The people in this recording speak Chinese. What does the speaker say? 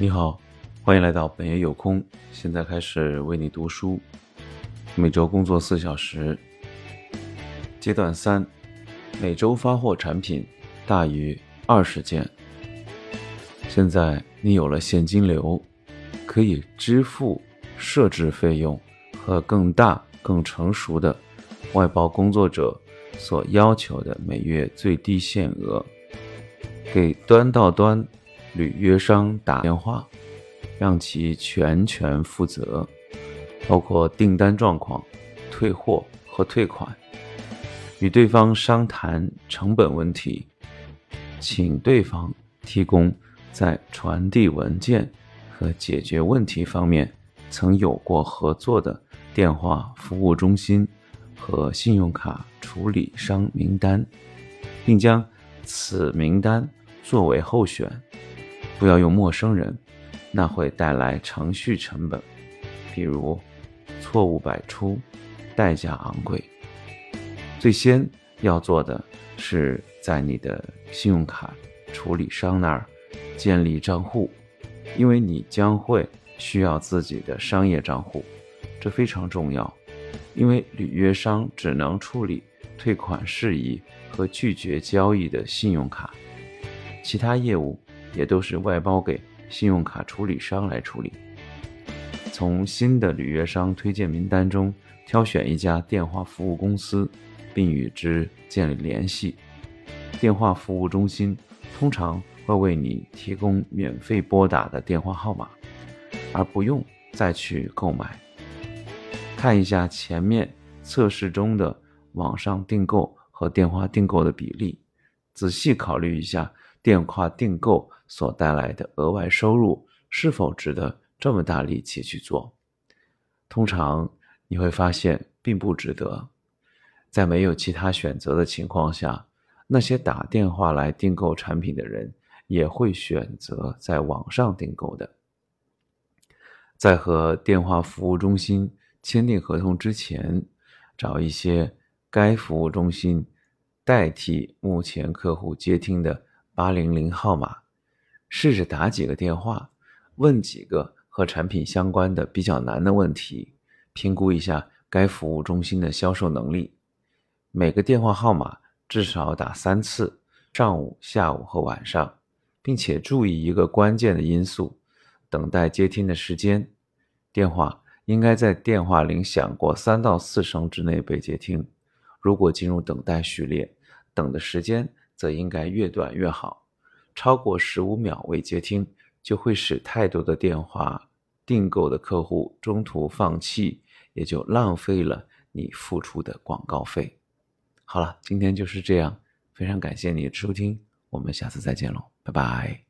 你好，欢迎来到本夜有空。现在开始为你读书，每周工作四小时。阶段三，每周发货产品大于二十件。现在你有了现金流，可以支付设置费用和更大、更成熟的外包工作者所要求的每月最低限额，给端到端。履约商打电话，让其全权负责，包括订单状况、退货和退款，与对方商谈成本问题，请对方提供在传递文件和解决问题方面曾有过合作的电话服务中心和信用卡处理商名单，并将此名单作为候选。不要用陌生人，那会带来程序成本，比如错误百出、代价昂贵。最先要做的是在你的信用卡处理商那儿建立账户，因为你将会需要自己的商业账户，这非常重要。因为履约商只能处理退款事宜和拒绝交易的信用卡，其他业务。也都是外包给信用卡处理商来处理。从新的履约商推荐名单中挑选一家电话服务公司，并与之建立联系。电话服务中心通常会为你提供免费拨打的电话号码，而不用再去购买。看一下前面测试中的网上订购和电话订购的比例，仔细考虑一下电话订购。所带来的额外收入是否值得这么大力气去做？通常你会发现并不值得。在没有其他选择的情况下，那些打电话来订购产品的人也会选择在网上订购的。在和电话服务中心签订合同之前，找一些该服务中心代替目前客户接听的八零零号码。试着打几个电话，问几个和产品相关的比较难的问题，评估一下该服务中心的销售能力。每个电话号码至少打三次，上午、下午和晚上，并且注意一个关键的因素：等待接听的时间。电话应该在电话铃响过三到四声之内被接听。如果进入等待序列，等的时间则应该越短越好。超过十五秒未接听，就会使太多的电话订购的客户中途放弃，也就浪费了你付出的广告费。好了，今天就是这样，非常感谢你的收听，我们下次再见喽，拜拜。